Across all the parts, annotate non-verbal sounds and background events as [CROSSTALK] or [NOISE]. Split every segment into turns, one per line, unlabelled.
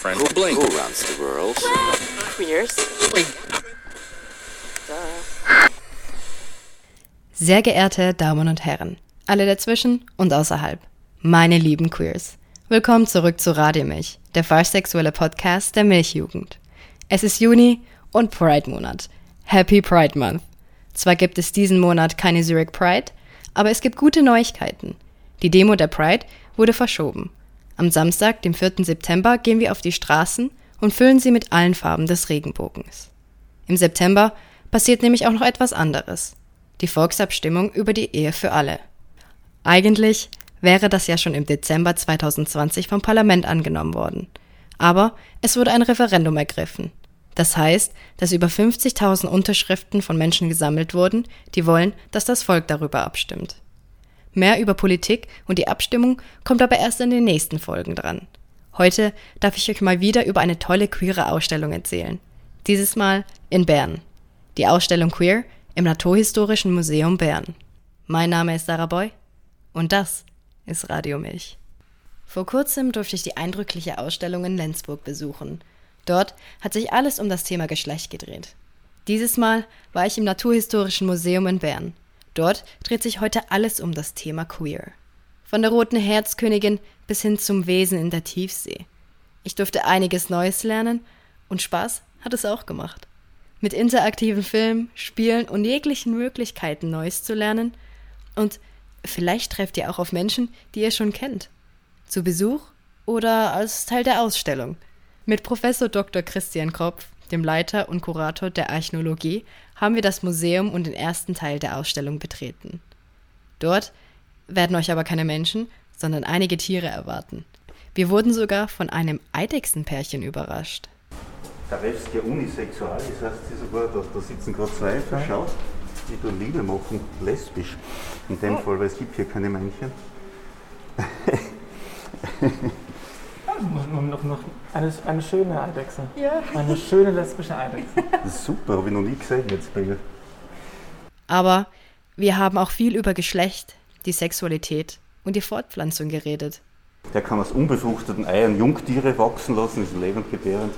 friend.
Who, blink. Who runs the world?
Queers.
Sehr geehrte Damen und Herren, alle dazwischen und außerhalb, meine lieben Queers, willkommen zurück zu Radio Milch, der falschsexuelle Podcast der Milchjugend. Es ist Juni und Pride-Monat. Happy Pride Month. Zwar gibt es diesen Monat keine Zurich Pride, aber es gibt gute Neuigkeiten. Die Demo der Pride wurde verschoben. Am Samstag, dem 4. September, gehen wir auf die Straßen und füllen sie mit allen Farben des Regenbogens. Im September passiert nämlich auch noch etwas anderes die Volksabstimmung über die Ehe für alle. Eigentlich wäre das ja schon im Dezember 2020 vom Parlament angenommen worden. Aber es wurde ein Referendum ergriffen. Das heißt, dass über 50.000 Unterschriften von Menschen gesammelt wurden, die wollen, dass das Volk darüber abstimmt. Mehr über Politik und die Abstimmung kommt aber erst in den nächsten Folgen dran. Heute darf ich euch mal wieder über eine tolle queere Ausstellung erzählen. Dieses Mal in Bern. Die Ausstellung Queer im Naturhistorischen Museum Bern. Mein Name ist Sarah Boy und das ist Radio Milch. Vor kurzem durfte ich die eindrückliche Ausstellung in Lenzburg besuchen. Dort hat sich alles um das Thema Geschlecht gedreht. Dieses Mal war ich im Naturhistorischen Museum in Bern. Dort dreht sich heute alles um das Thema Queer. Von der roten Herzkönigin bis hin zum Wesen in der Tiefsee. Ich durfte einiges Neues lernen und Spaß hat es auch gemacht mit interaktiven Filmen, Spielen und jeglichen Möglichkeiten Neues zu lernen. Und vielleicht trefft ihr auch auf Menschen, die ihr schon kennt. Zu Besuch oder als Teil der Ausstellung. Mit Professor Dr. Christian Kropf, dem Leiter und Kurator der Archäologie, haben wir das Museum und den ersten Teil der Ausstellung betreten. Dort werden euch aber keine Menschen, sondern einige Tiere erwarten. Wir wurden sogar von einem Eidechsenpärchen überrascht.
Tarewski unisexual, das heißt, sie sogar, da, da sitzen gerade zwei, verschaut, die da Liebe machen, lesbisch in dem Fall, weil es gibt hier keine Männchen. [LAUGHS]
noch, noch eine, eine schöne Eidechse.
Ja.
Eine schöne lesbische Eidechse. [LAUGHS]
Das ist super, habe ich noch nie gesehen jetzt bei.
Aber wir haben auch viel über Geschlecht, die Sexualität und die Fortpflanzung geredet.
Der kann aus unbefruchteten Eiern Jungtiere wachsen lassen, ist lebend gebärend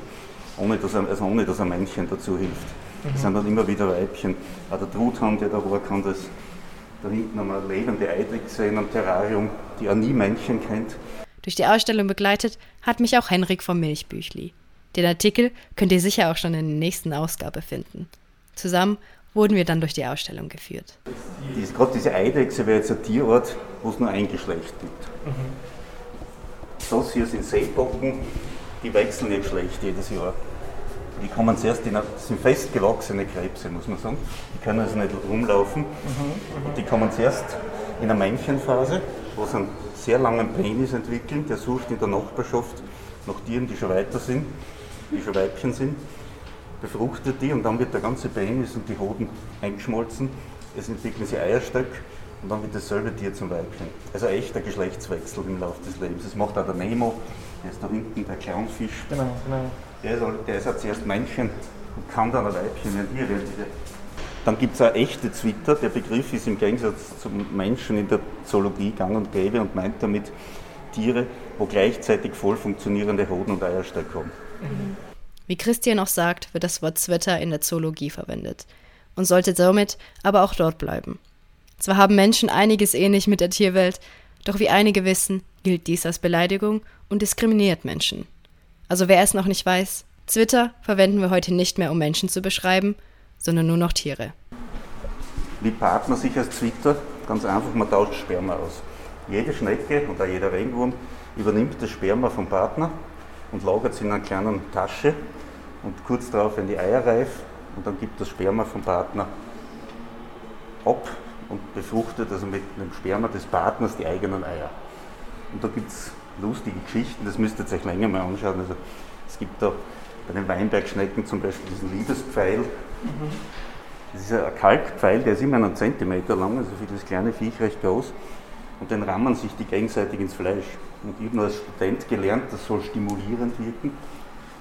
ohne dass, ein, also ohne dass ein Männchen dazu hilft. Mhm. Es sind dann immer wieder Weibchen. Auch der Truthahn, der da war, kann das. Da hinten haben wir eine lebende Eidechse in einem Terrarium, die auch nie Männchen kennt.
Durch die Ausstellung begleitet hat mich auch Henrik vom Milchbüchli. Den Artikel könnt ihr sicher auch schon in der nächsten Ausgabe finden. Zusammen wurden wir dann durch die Ausstellung geführt.
Dies, gerade diese Eidechse wäre jetzt ein Tierort, wo es nur ein Geschlecht gibt. Mhm. Das hier sind Seebocken, die wechseln ihr Geschlecht jedes Jahr. Die kommen zuerst in, das sind festgewachsene Krebse, muss man sagen. Die können also nicht rumlaufen. Mhm, und die kommen zuerst in einer Männchenphase, wo sie einen sehr langen Penis entwickeln. Der sucht in der Nachbarschaft nach Tieren, die schon weiter sind, die schon Weibchen sind, befruchtet die und dann wird der ganze Penis und die Hoden eingeschmolzen. Es entwickeln sie Eierstöcke und dann wird dasselbe Tier zum Weibchen. Also echter Geschlechtswechsel im Laufe des Lebens. Das macht auch der Nemo, der ist da hinten, der Clownfisch.
Genau, genau.
Der ist, der ist ja zuerst Männchen und kann dann ein Weibchen werden. Hier werden diese. Dann gibt es auch echte Zwitter. Der Begriff ist im Gegensatz zum Menschen in der Zoologie gang und gäbe und meint damit Tiere, wo gleichzeitig voll funktionierende Hoden und Eierstöcke haben.
Wie Christian auch sagt, wird das Wort Zwitter in der Zoologie verwendet und sollte somit aber auch dort bleiben. Zwar haben Menschen einiges ähnlich mit der Tierwelt, doch wie einige wissen, gilt dies als Beleidigung und diskriminiert Menschen. Also wer es noch nicht weiß, Twitter verwenden wir heute nicht mehr, um Menschen zu beschreiben, sondern nur noch Tiere.
Wie paart man sich als Twitter? Ganz einfach, man tauscht Sperma aus. Jede Schnecke und auch jeder Regenwurm übernimmt das Sperma vom Partner und lagert es in einer kleinen Tasche und kurz darauf werden die Eier reif und dann gibt das Sperma vom Partner ab und befruchtet also mit dem Sperma des Partners die eigenen Eier. Und da gibt es lustige Geschichten, das müsst ihr euch länger mal anschauen. Also es gibt da bei den Weinbergschnecken zum Beispiel diesen Liebespfeil. Das ist ein Kalkpfeil, der ist immer einen Zentimeter lang, also für das kleine Viech recht groß. Und den rammen sich die gegenseitig ins Fleisch. Und ich habe nur als Student gelernt, das soll stimulierend wirken.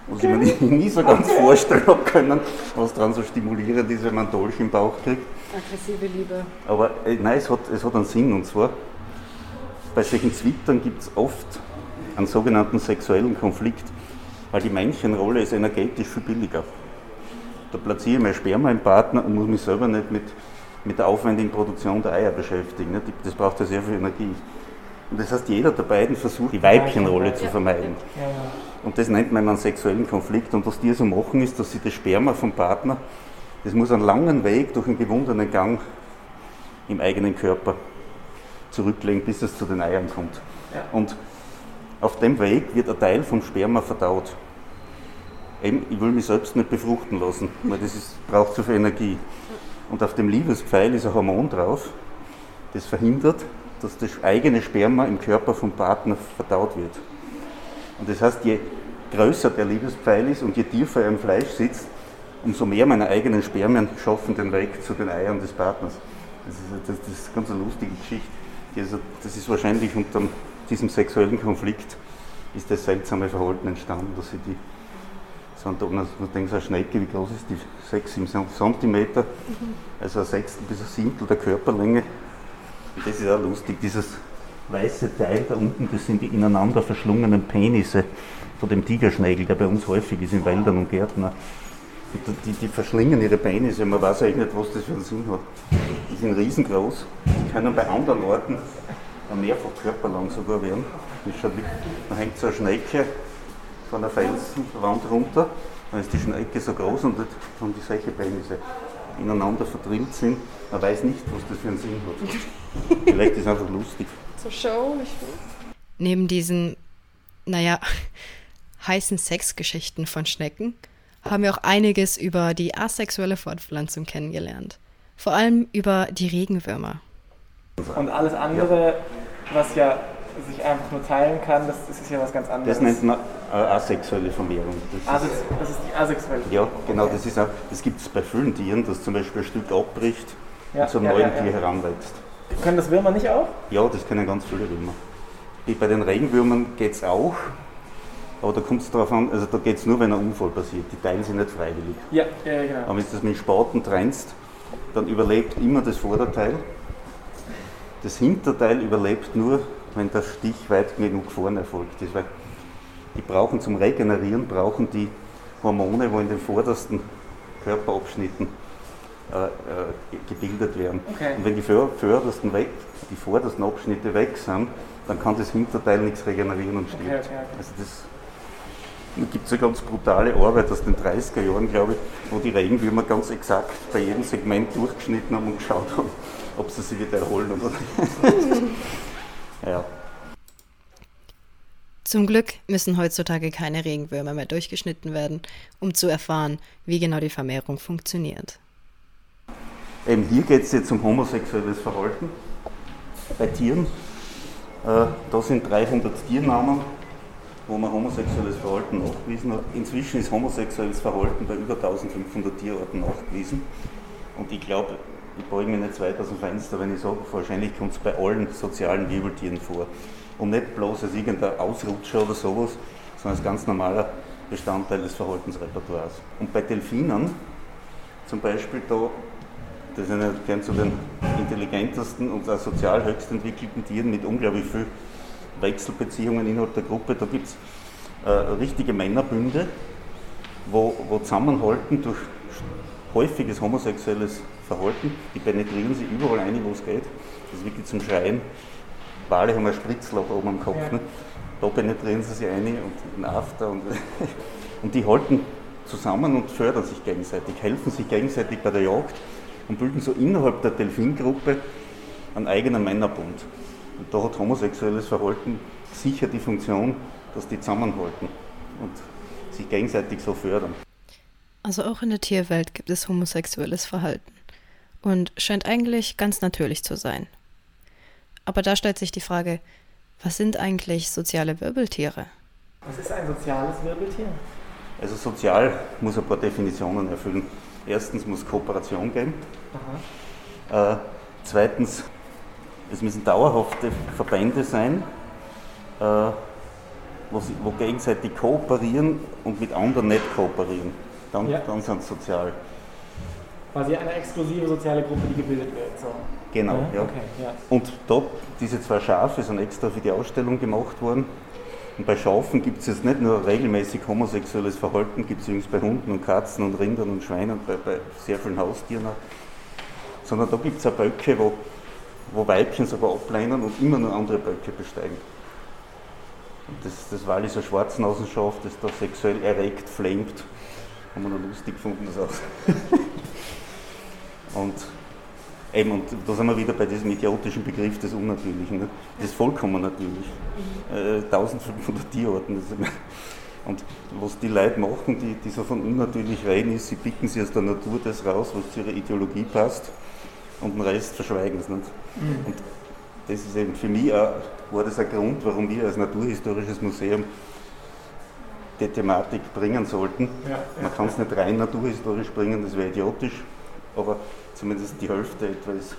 Was okay. ich mir [LAUGHS] nie so ganz okay. vorstellen habe können, was daran so stimulierend ist, wenn man einen Dolch im Bauch kriegt.
Aggressive Liebe.
Aber äh, nein, es hat, es hat einen Sinn und zwar, bei solchen Zwittern gibt es oft einen sogenannten sexuellen Konflikt. Weil die Männchenrolle ist energetisch viel billiger. Da platziere ich mein Sperma im Partner und muss mich selber nicht mit, mit der aufwendigen Produktion der Eier beschäftigen. Nicht? Das braucht ja sehr viel Energie. Und das heißt, jeder der beiden versucht, die Weibchenrolle zu vermeiden.
Ja, ja.
Und das nennt man einen sexuellen Konflikt. Und was die so machen, ist, dass sie das Sperma vom Partner, das muss einen langen Weg durch einen gewundenen Gang im eigenen Körper zurücklegen, bis es zu den Eiern kommt.
Ja.
Und auf dem Weg wird ein Teil vom Sperma verdaut. Eben, ich will mich selbst nicht befruchten lassen, weil das ist, braucht zu viel Energie. Und auf dem Liebespfeil ist ein Hormon drauf, das verhindert, dass das eigene Sperma im Körper vom Partner verdaut wird. Und das heißt, je größer der Liebespfeil ist und je tiefer er im Fleisch sitzt, umso mehr meine eigenen Spermien schaffen den Weg zu den Eiern des Partners. Das ist, das, das ist eine ganz lustige Geschichte. Das ist wahrscheinlich unter diesem sexuellen Konflikt ist das seltsame Verhalten entstanden, dass sie die so ein, man denkt, so eine Schnecke, wie groß ist die? 6 Zentimeter, also ein Sechstel bis ein Siebtel der Körperlänge. Und das ist auch lustig, dieses weiße Teil da unten, das sind die ineinander verschlungenen Penisse von dem Tigerschnägel, der bei uns häufig ist in Wäldern und Gärten. Die, die verschlingen ihre Penisse, man weiß eigentlich nicht, was das für einen Sinn hat. Die sind riesengroß, die können bei anderen Orten mehrfach körperlang sogar werden. Da hängt so eine Schnecke von der Felsenwand runter, dann ist die Schnecke so groß und dann haben die solche Penisse ineinander verdrillt sind. Man weiß nicht, was das für einen Sinn hat. [LAUGHS] Vielleicht ist es einfach lustig.
Zur Show, nicht
Neben diesen, naja, [LAUGHS] heißen Sexgeschichten von Schnecken haben wir auch einiges über die asexuelle Fortpflanzung kennengelernt. Vor allem über die Regenwürmer.
Und alles andere, was ja sich einfach nur teilen kann, das, das ist ja was ganz anderes.
Das nennt man äh, asexuelle Vermehrung. Das ist,
das ist die asexuelle.
ja, genau, das ist auch, das gibt es bei vielen Tieren, dass zum Beispiel ein Stück abbricht
Ja,
und zu einem
ja,
neuen
ja,
Tier heranwächst.
Können das Würmer nicht auch?
Ja, das können ganz viele Würmer. Bei den Regenwürmern geht es auch, aber da kommt es darauf an, also da geht es nur, wenn ein Unfall passiert. Die teilen sich nicht freiwillig.
Ja, ja, genau.
Aber wenn du das mit Spaten trennst, dann überlebt immer das Vorderteil. Das Hinterteil überlebt nur, wenn der Stich weit genug vorne erfolgt ist. Weil die brauchen zum Regenerieren, brauchen die Hormone, wo in den vordersten Körperabschnitten äh, äh, gebildet werden.
Okay.
Und wenn die vor- vordersten, weg, die vordersten Abschnitte weg sind, dann kann das Hinterteil nichts regenerieren und stirbt.
Okay, okay.
Also das da gibt es eine ganz brutale Arbeit aus den 30er Jahren, glaube ich, wo die Regenwürmer ganz exakt bei jedem Segment durchgeschnitten haben und geschaut haben, ob sie sich wieder erholen oder nicht. [LAUGHS] ja.
Zum Glück müssen heutzutage keine Regenwürmer mehr durchgeschnitten werden, um zu erfahren, wie genau die Vermehrung funktioniert.
Eben hier geht es jetzt um homosexuelles Verhalten bei Tieren. Äh, da sind 300 Tiernamen, wo man homosexuelles Verhalten nachgewiesen hat. Inzwischen ist homosexuelles Verhalten bei über 1500 Tierarten nachgewiesen. Und ich glaube, ich beuge mich nicht weit aus dem Fenster, wenn ich sage, wahrscheinlich kommt es bei allen sozialen Wirbeltieren vor. Und nicht bloß als irgendein Ausrutscher oder sowas, sondern als ganz normaler Bestandteil des Verhaltensrepertoires. Und bei Delfinen zum Beispiel, da, das sind ja gern zu den intelligentesten und auch sozial höchst entwickelten Tieren mit unglaublich viel Wechselbeziehungen innerhalb der Gruppe, da gibt es äh, richtige Männerbünde, wo, wo zusammenhalten durch häufiges homosexuelles Verhalten, die penetrieren sich überall ein, wo es geht. Das ist wirklich zum Schreien. Wale haben ein Spritzloch oben am Kopf.
Ja.
Ne? Da penetrieren sie sich ein und ein After. Und, [LAUGHS] und die halten zusammen und fördern sich gegenseitig, helfen sich gegenseitig bei der Jagd und bilden so innerhalb der Delfingruppe einen eigenen Männerbund. Und da hat homosexuelles Verhalten sicher die Funktion, dass die zusammenhalten und sich gegenseitig so fördern.
Also auch in der Tierwelt gibt es homosexuelles Verhalten und scheint eigentlich ganz natürlich zu sein. Aber da stellt sich die Frage, was sind eigentlich soziale Wirbeltiere?
Was ist ein soziales Wirbeltier?
Also sozial muss ein paar Definitionen erfüllen. Erstens muss Kooperation geben.
Aha.
Äh, zweitens, es müssen dauerhafte Verbände sein, äh, wo, sie, wo gegenseitig kooperieren und mit anderen nicht kooperieren. Dann,
Ja.
dann sind sie sozial.
Quasi eine exklusive soziale Gruppe, die gebildet wird. So.
Genau, ja.
Okay, ja.
Und da, diese zwei Schafe sind extra für die Ausstellung gemacht worden. Und bei Schafen gibt es jetzt nicht nur regelmäßig homosexuelles Verhalten, gibt es übrigens bei Hunden und Katzen und Rindern und Schweinen, bei, bei sehr vielen Haustieren auch. Sondern da gibt es auch Böcke, wo, wo Weibchen sogar ablehnen und immer nur andere Böcke besteigen. Und das, das Walliser Schwarznasenschaf, das da sexuell erregt flamet, haben wir noch lustig gefunden, das auch. [LAUGHS] und Eben, und da sind wir wieder bei diesem idiotischen Begriff des Unnatürlichen. Ne? Das ist vollkommen natürlich. Äh, 1500 Tierarten. Und was die Leute machen, die, die so von unnatürlich reden, ist, sie picken sich aus der Natur das raus, was zu ihrer Ideologie passt, und den Rest verschweigen sie nicht. Mhm. Und das ist eben für mich auch, war das ein Grund, warum wir als Naturhistorisches Museum die Thematik bringen sollten. Ja, ja. Man kann es nicht rein naturhistorisch bringen, das wäre idiotisch, aber zumindest die Hälfte etwa ist,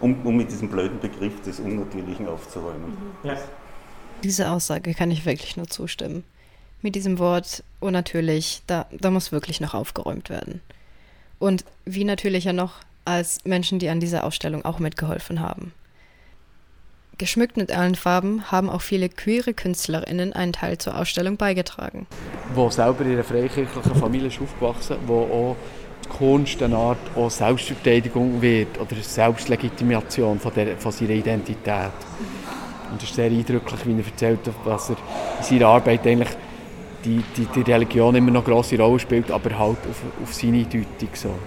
um, um mit diesem blöden Begriff des Unnatürlichen aufzuräumen.
Mhm. Ja. Diese Aussage kann ich wirklich nur zustimmen. Mit diesem Wort unnatürlich, da, da muss wirklich noch aufgeräumt werden. Und wie natürlicher noch als Menschen, die an dieser Ausstellung auch mitgeholfen haben. Geschmückt mit allen Farben haben auch viele queere KünstlerInnen einen Teil zur Ausstellung beigetragen.
Wo selber in einer freikirchlichen Familie ist aufgewachsen, wo auch Kunst eine Art Selbstverteidigung wird oder Selbstlegitimation von, der, von seiner Identität. Und es ist sehr eindrücklich, wie er erzählt, dass er in seiner Arbeit eigentlich die, die, die Religion immer noch eine grosse Rolle spielt, aber halt auf, auf seine Deutung. So.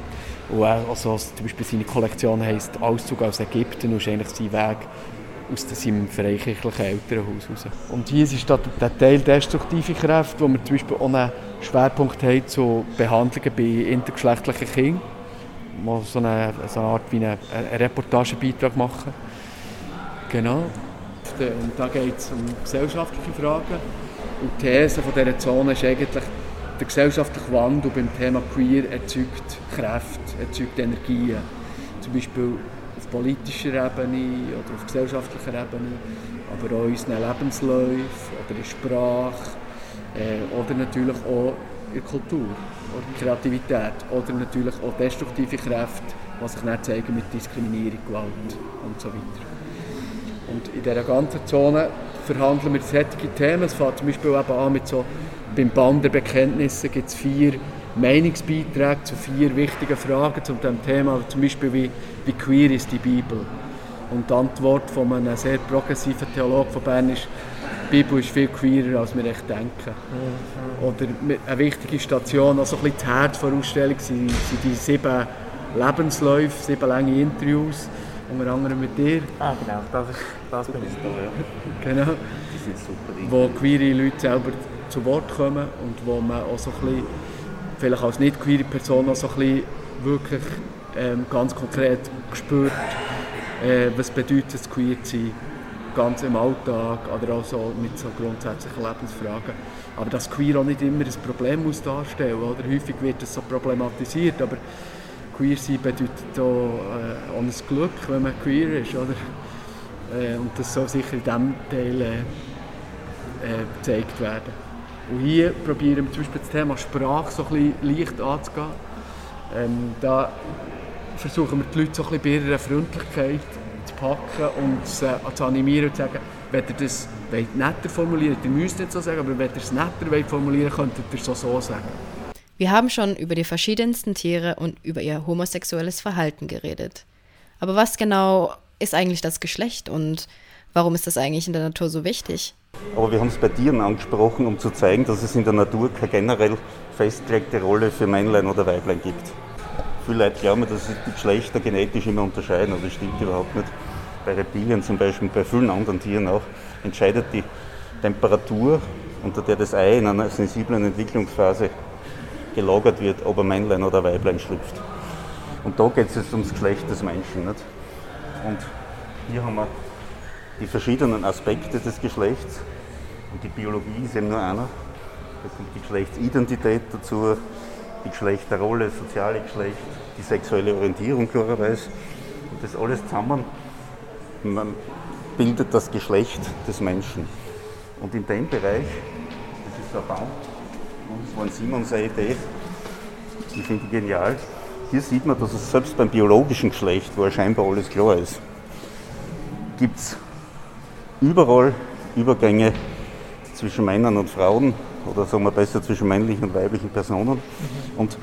Und also, zum Beispiel seine Kollektion heisst «Auszug aus Ägypten» und ist eigentlich sein Weg aus seinem freikirchlichen Elternhaus raus. Und hier ist der Teil destruktive Kräfte, wo wir zum Beispiel auch einen Schwerpunkt haben zu Behandlungen bei intergeschlechtlichen Kindern, wo so eine, so eine Art wie einen, einen Reportagebeitrag machen. Genau. Und da geht es um gesellschaftliche Fragen. Und die These von dieser Zone ist eigentlich, der gesellschaftliche Wandel beim Thema Queer erzeugt Kräfte, erzeugt Energien. Zum Beispiel auf politischer Ebene oder auf gesellschaftlicher Ebene, aber auch in unseren Lebensläufen oder in Sprache äh, oder natürlich auch in Kultur oder Kreativität oder natürlich auch destruktive Kräfte, die sich dann zeigen mit Diskriminierung, Gewalt und so weiter. Und in dieser ganzen Zone verhandeln wir solche Themen. Es fängt zum Beispiel eben an mit so, beim Band der Bekenntnisse gibt es vier Meinungsbeiträge zu vier wichtigen Fragen zu diesem Thema, zum Beispiel wie, wie queer ist die Bibel? Und die Antwort von einem sehr progressiven Theologen von Bern ist, die Bibel ist viel queerer, als wir echt denken. Oder eine wichtige Station, also ein bisschen das Herz der Ausstellung, sind, sind die sieben Lebensläufe, sieben lange Interviews, unter anderem mit dir.
Ah genau, das, ist, das bin ich da,
ja. Genau. Die sind super. Wo queere Leute selber zu Wort kommen und wo man auch so ein bisschen, vielleicht als nicht queere Person auch so ein bisschen wirklich ähm, ganz konkret spürt, äh, was bedeutet es, queer zu sein, ganz im Alltag oder auch so mit so grundsätzlichen Lebensfragen. Aber dass queer auch nicht immer ein Problem muss darstellen oder Häufig wird das so problematisiert, aber queer sein bedeutet auch, äh, auch ein Glück, wenn man queer ist, oder? Äh, und das soll sicher in diesem Teil äh, äh, gezeigt werden. Und hier probieren wir zum Beispiel das Thema Sprache so ein bisschen leicht anzugehen. Ähm, da versuchen wir die Leute so ein bisschen bei ihrer Freundlichkeit zu packen und zu, zu animieren und zu sagen, wenn ihr das netter formuliert, ihr müsst nicht so sagen, aber wenn ihr es netter formulieren könntet ihr es so, so sagen.
Wir haben schon über die verschiedensten Tiere und über ihr homosexuelles Verhalten geredet. Aber was genau ist eigentlich das Geschlecht und warum ist das eigentlich in der Natur so wichtig?
Aber wir haben es bei Tieren angesprochen, um zu zeigen, dass es in der Natur keine generell festgelegte Rolle für Männlein oder Weiblein gibt. Viele Leute glauben, dass sich die Geschlechter genetisch immer unterscheiden, aber das stimmt überhaupt nicht. Bei Reptilien zum Beispiel, bei vielen anderen Tieren auch, entscheidet die Temperatur, unter der das Ei in einer sensiblen Entwicklungsphase gelagert wird, ob ein Männlein oder ein Weiblein schlüpft. Und da geht es jetzt ums Geschlecht des Menschen. Nicht? Und hier haben wir die verschiedenen Aspekte des Geschlechts. Und die Biologie ist eben nur einer. Da kommt die Geschlechtsidentität dazu, die Geschlechterrolle, das soziale Geschlecht, die sexuelle Orientierung klarerweise. Und das alles zusammen bildet das Geschlecht des Menschen. Und in dem Bereich, das ist ein Baum, das war ein Simons Idee, die finde ich genial. Hier sieht man, dass es selbst beim biologischen Geschlecht, wo scheinbar alles klar ist, gibt es überall Übergänge zwischen Männern und Frauen oder sagen wir besser zwischen männlichen und weiblichen Personen und,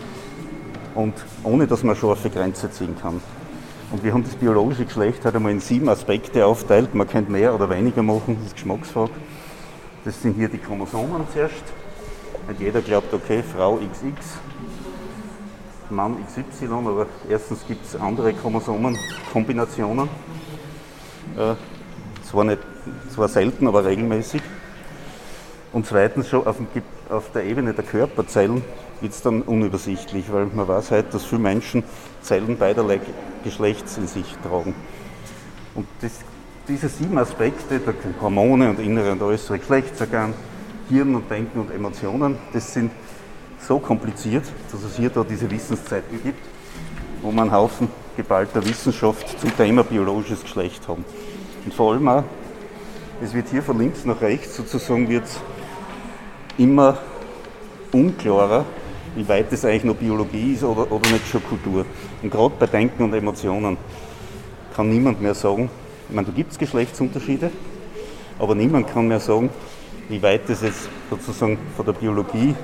und ohne dass man scharfe Grenze ziehen kann. Und wir haben das biologische Geschlecht halt einmal in sieben Aspekte aufteilt. Man könnte mehr oder weniger machen, das ist Geschmacksfrage. Das sind hier die Chromosomen zuerst. Und jeder glaubt, okay, Frau XX, Mann XY, aber erstens gibt es andere Chromosomenkombinationen. Äh, zwar, nicht, zwar selten, aber regelmäßig. Und zweitens schon auf, dem, auf der Ebene der Körperzellen wird es dann unübersichtlich, weil man weiß halt, dass viele Menschen Zellen beiderlei Geschlechts in sich tragen. Und das, diese sieben Aspekte, der Hormone und innere und äußere Geschlechtsorgan, Hirn und Denken und Emotionen, das sind so kompliziert, dass es hier da diese Wissenszeiten gibt, wo man einen Haufen geballter Wissenschaft zum Thema biologisches Geschlecht haben. Und vor allem auch, es wird hier von links nach rechts sozusagen wird immer unklarer, wie weit das eigentlich noch Biologie ist oder, oder nicht schon Kultur. Und gerade bei Denken und Emotionen kann niemand mehr sagen, ich meine, da gibt es Geschlechtsunterschiede, aber niemand kann mehr sagen, wie weit das jetzt sozusagen von der Biologie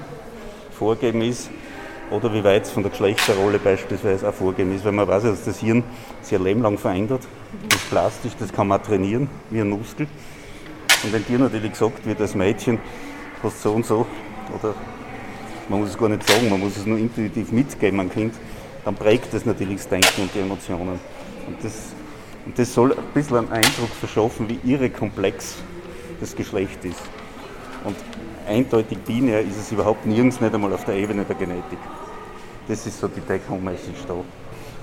vorgegeben ist oder wie weit es von der Geschlechterrolle beispielsweise auch vorgegeben ist, weil man weiß, dass das Hirn sich ein Leben lang verändert. Das ist plastisch, das kann man trainieren, wie ein Muskel. Und wenn dir natürlich gesagt wird, als Mädchen hast so und so, oder man muss es gar nicht sagen, man muss es nur intuitiv mitgeben an Kind, dann prägt das natürlich das Denken und die Emotionen. Und das, und das soll ein bisschen einen Eindruck verschaffen, wie irre komplex das Geschlecht ist. Und eindeutig binär ist es überhaupt nirgends, nicht einmal auf der Ebene der Genetik. Das ist so die Take-Home-Message da.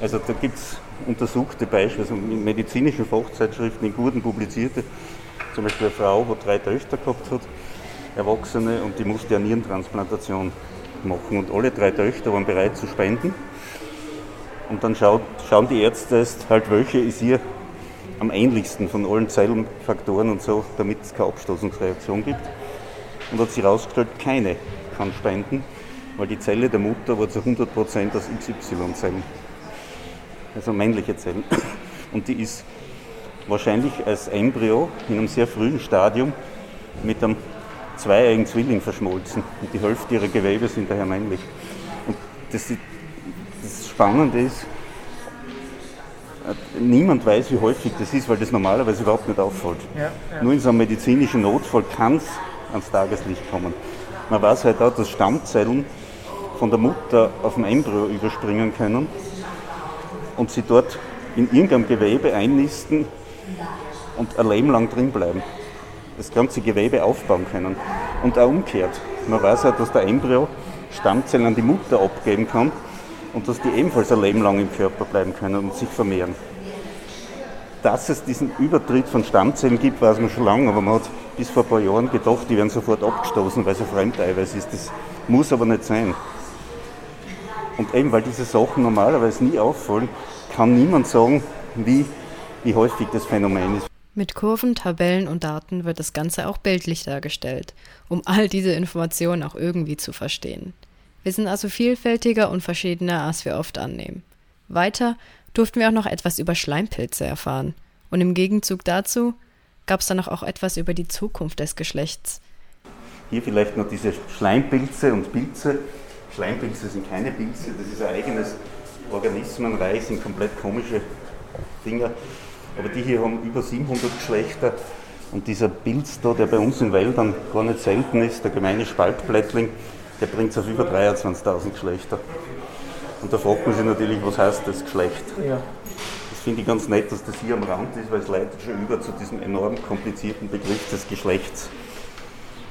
Also da gibt es untersuchte Beispiele, also in medizinischen Fachzeitschriften, in guten publizierte, zum Beispiel eine Frau, die drei Töchter gehabt hat, Erwachsene, und die musste eine Nierentransplantation machen. Und alle drei Töchter waren bereit zu spenden. Und dann schauen die Ärzte halt, welche ist ihr am ähnlichsten von allen Zellenfaktoren und so, damit es keine Abstoßungsreaktion gibt. Und hat sich herausgestellt, keine kann spenden, weil die Zelle der Mutter war zu 100% aus XY-Zellen. Also männliche Zellen. Und die ist wahrscheinlich als Embryo in einem sehr frühen Stadium mit einem zweieigen Zwilling verschmolzen. Und die Hälfte ihrer Gewebe sind daher männlich. Und das, das Spannende ist, niemand weiß, wie häufig das ist, weil das normalerweise überhaupt nicht auffällt. Ja, ja. Nur in so einem medizinischen Notfall kann es ans Tageslicht kommen. Man weiß halt auch, dass Stammzellen von der Mutter auf dem Embryo überspringen können und sie dort in irgendeinem Gewebe einnisten und ein Leben lang drin bleiben. Das ganze Gewebe aufbauen können. Und auch umgekehrt. Man weiß halt, dass der Embryo Stammzellen an die Mutter abgeben kann und dass die ebenfalls ein Leben lang im Körper bleiben können und sich vermehren. Dass es diesen Übertritt von Stammzellen gibt, weiß man schon lange, aber man hat bis vor ein paar Jahren gedacht, die werden sofort abgestoßen, weil es ein Fremdeiweiß ist. Das muss aber nicht sein. Und eben, weil diese Sachen normalerweise nie auffallen, kann niemand sagen, wie, wie häufig das Phänomen ist.
Mit Kurven, Tabellen und Daten wird das Ganze auch bildlich dargestellt, um all diese Informationen auch irgendwie zu verstehen. Wir sind also vielfältiger und verschiedener, als wir oft annehmen. Weiter durften wir auch noch etwas über Schleimpilze erfahren. Und im Gegenzug dazu gab es dann auch etwas über die Zukunft des Geschlechts.
Hier vielleicht noch diese Schleimpilze und Pilze. Schleimpilze sind keine Pilze, das ist ein eigenes Organismenreich, sind komplett komische Dinger. Aber die hier haben über 700 Geschlechter. Und dieser Pilz da, der bei uns in Wäldern gar nicht selten ist, der gemeine Spaltblättling, der bringt es auf über 23.000 Geschlechter. Und da fragt man sich natürlich, was heißt das Geschlecht? Ja. Das finde ich ganz nett, dass das hier am Rand ist, weil es leitet schon über zu diesem enorm komplizierten Begriff des Geschlechts.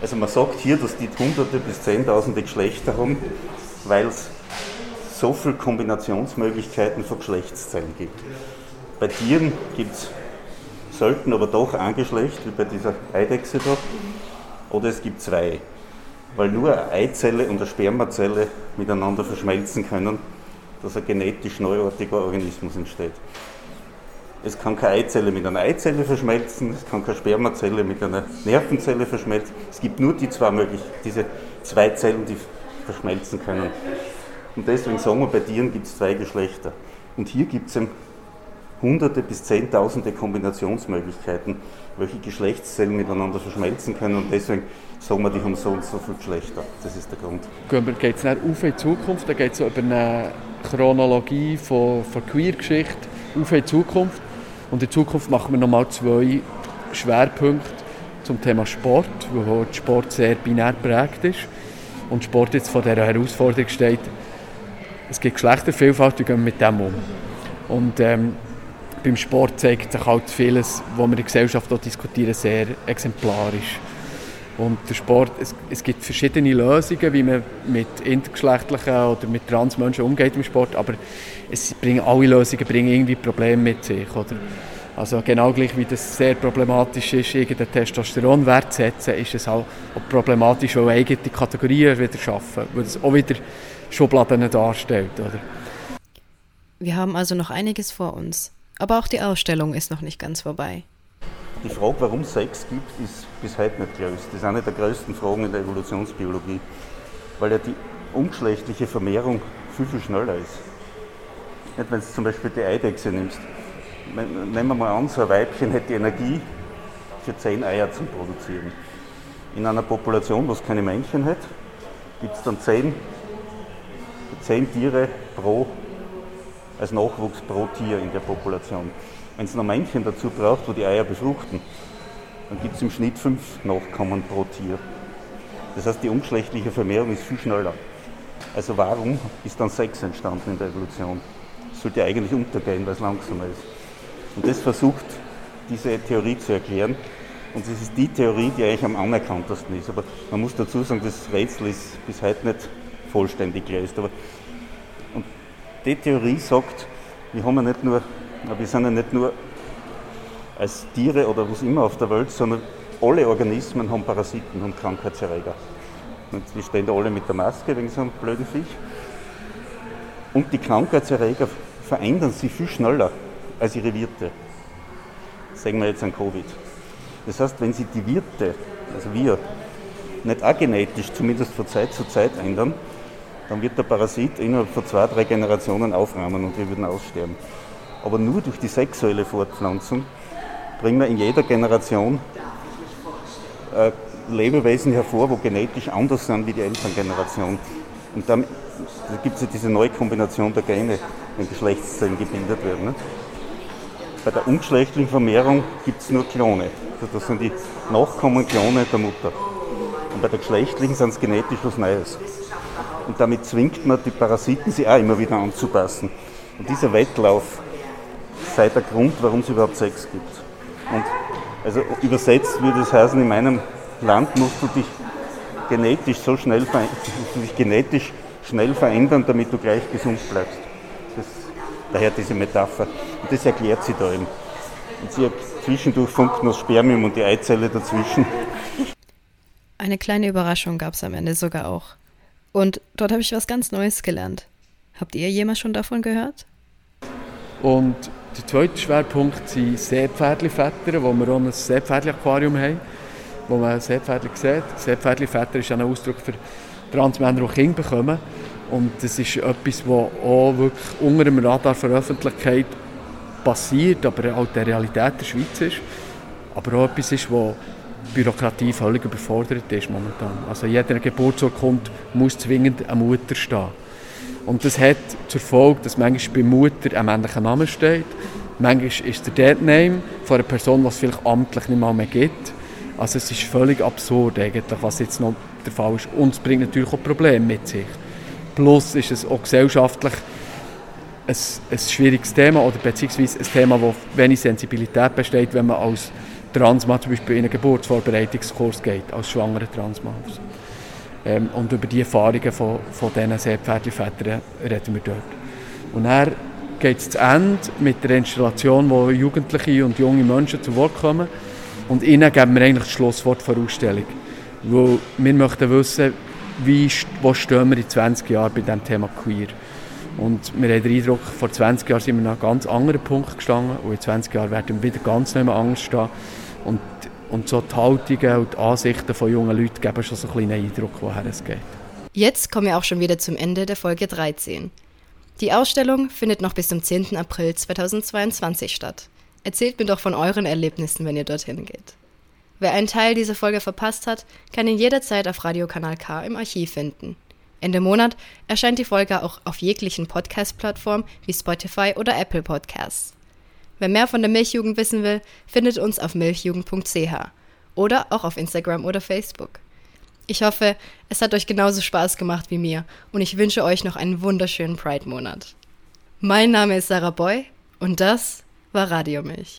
Also man sagt hier, dass die Hunderte bis Zehntausende Geschlechter haben, weil es so viele Kombinationsmöglichkeiten von Geschlechtszellen gibt. Bei Tieren gibt es selten, aber doch ein Geschlecht, wie bei dieser Eidechse da, oder es gibt zwei, weil nur eine Eizelle und eine Spermazelle miteinander verschmelzen können, dass ein genetisch neuartiger Organismus entsteht. Es kann keine Eizelle mit einer Eizelle verschmelzen, es kann keine Spermazelle mit einer Nervenzelle verschmelzen. Es gibt nur die zwei möglich, diese zwei Zellen, die verschmelzen können. Und deswegen sagen wir, bei Tieren gibt es zwei Geschlechter. Und hier gibt es hunderte bis zehntausende Kombinationsmöglichkeiten, welche Geschlechtszellen miteinander verschmelzen können und deswegen sagen wir, die haben so und so viel Geschlechter. Das ist der Grund.
Geht es nicht auf in die Zukunft, dann geht es über eine Chronologie von, von Queer-Geschichte auf in die Zukunft. Und in Zukunft machen wir nochmal zwei Schwerpunkte zum Thema Sport, wo Sport sehr binär prägt ist. Und Sport jetzt vor dieser Herausforderung steht, es gibt Geschlechtervielfalt, wir gehen mit dem um. Und ähm, beim Sport zeigt sich halt vieles, was wir in der Gesellschaft auch diskutieren, sehr exemplarisch. Und der Sport, es, es gibt verschiedene Lösungen, wie man mit intergeschlechtlichen oder mit Transmenschen umgeht im Sport, aber es bringen, alle Lösungen bringen irgendwie Probleme mit sich. Oder? Also genau gleich wie das sehr problematisch ist, irgendeinen Testosteronwert zu setzen, ist es auch problematisch, weil eigene Kategorien wieder schaffen, weil es auch wieder Schubladen darstellt. Oder?
Wir haben also noch einiges vor uns, aber auch die Ausstellung ist noch nicht ganz vorbei.
Die Frage, warum es Sex gibt, ist bis heute nicht gelöst. Das ist eine der größten Fragen in der Evolutionsbiologie, weil ja die ungeschlechtliche Vermehrung viel, viel schneller ist. Nicht, wenn du zum Beispiel die Eidechse nimmst. Nehmen wir mal an, so ein Weibchen hätte Energie für zehn Eier zu produzieren. In einer Population, wo es keine Männchen hat, gibt es dann zehn, zehn Tiere pro, als Nachwuchs pro Tier in der Population. Wenn es noch Männchen dazu braucht, wo die Eier befruchten, dann gibt es im Schnitt fünf Nachkommen pro Tier. Das heißt, die ungeschlechtliche Vermehrung ist viel schneller. Also warum ist dann Sex entstanden in der Evolution? Das sollte eigentlich untergehen, weil es langsamer ist. Und das versucht diese Theorie zu erklären. Und das ist die Theorie, die eigentlich am anerkanntesten ist. Aber man muss dazu sagen, das Rätsel ist bis heute nicht vollständig gelöst. Aber die Theorie sagt, wir haben ja nicht nur wir sind ja nicht nur als Tiere oder was immer auf der Welt, sondern alle Organismen haben Parasiten und Krankheitserreger. Und wir stehen da alle mit der Maske wegen so einem blöden Viech. Und die Krankheitserreger verändern sich viel schneller als ihre Wirte. Sagen wir jetzt an Covid. Das heißt, wenn sie die Wirte, also wir, nicht auch genetisch, zumindest von Zeit zu Zeit ändern, dann wird der Parasit innerhalb von zwei, drei Generationen aufrahmen und wir würden aussterben. Aber nur durch die sexuelle Fortpflanzung bringen wir in jeder Generation äh, Lebewesen hervor, wo genetisch anders sind wie die Elterngeneration. Und dann da gibt es ja diese neue Kombination der Gene, wenn Geschlechtszellen gebildet werden. Nicht? Bei der ungeschlechtlichen Vermehrung gibt es nur Klone. Also das sind die Nachkommen-Klone der Mutter. Und bei der geschlechtlichen sind es genetisch was Neues. Und damit zwingt man die Parasiten, sich auch immer wieder anzupassen. Und dieser Wettlauf sei der Grund, warum es überhaupt Sex gibt. Und also übersetzt würde es heißen, in meinem Land musst du dich genetisch so schnell [LAUGHS] du dich genetisch schnell verändern, damit du gleich gesund bleibst. Das, daher diese Metapher. Und das erklärt sie da eben. Und sie zwischendurch funkt das Spermium und die Eizelle dazwischen.
Eine kleine Überraschung gab es am Ende sogar auch. Und dort habe ich was ganz Neues gelernt. Habt ihr jemals schon davon gehört?
Und der zweite Schwerpunkt sind Seepferdli-Väter, wo wir auch ein Seepferdli-Aquarium haben, wo man Seepferdli sieht. Seepferdli-Väter ist ein Ausdruck für Transmänner, die Kinder bekommen. Und das ist etwas, was auch wirklich unter dem Radar der Öffentlichkeit passiert, aber auch der Realität der Schweiz ist. Aber auch etwas ist, die Bürokratie völlig überfordert ist momentan. Also jeder Geburtsurkunde muss zwingend eine Mutter stehen. Und das hat zur Folge, dass manchmal bei Mutter ein männlicher Name steht. Manchmal ist der Dead-Name von einer Person, was es vielleicht amtlich nicht mal mehr gibt. Also es ist völlig absurd eigentlich, was jetzt noch der Fall ist. Und es bringt natürlich auch Probleme mit sich. Plus ist es auch gesellschaftlich ein, ein schwieriges Thema oder beziehungsweise ein Thema, wo wenig Sensibilität besteht, wenn man als Transmann zum Beispiel in einen Geburtsvorbereitungskurs geht, als schwangerer Transmann. Ähm, und über die Erfahrungen von, von diesen Seepferdli-Vätern reden wir dort. Und dann geht es zu Ende mit der Installation, wo Jugendliche und junge Menschen zu Wort kommen. Und ihnen geben wir eigentlich das Schlusswort der Ausstellung. Weil wir möchten wissen, wie, wo stehen wir in 20 Jahren bei diesem Thema Queer. Und wir haben den Eindruck, vor 20 Jahren sind wir an einem ganz anderen Punkt gestanden und in 20 Jahren werden wir wieder ganz mehr Angst stehen. Und und so die Haltungen und die Ansichten von jungen Leuten geben schon so einen kleinen Eindruck, woher es geht.
Jetzt kommen wir auch schon wieder zum Ende der Folge 13. Die Ausstellung findet noch bis zum 10. April 2022 statt. Erzählt mir doch von euren Erlebnissen, wenn ihr dorthin geht. Wer einen Teil dieser Folge verpasst hat, kann ihn jederzeit auf Radiokanal K im Archiv finden. Ende Monat erscheint die Folge auch auf jeglichen Podcast-Plattformen wie Spotify oder Apple Podcasts. Wer mehr von der Milchjugend wissen will, findet uns auf milchjugend.ch oder auch auf Instagram oder Facebook. Ich hoffe, es hat euch genauso Spaß gemacht wie mir und ich wünsche euch noch einen wunderschönen Pride-Monat. Mein Name ist Sarah Boy und das war Radio Milch.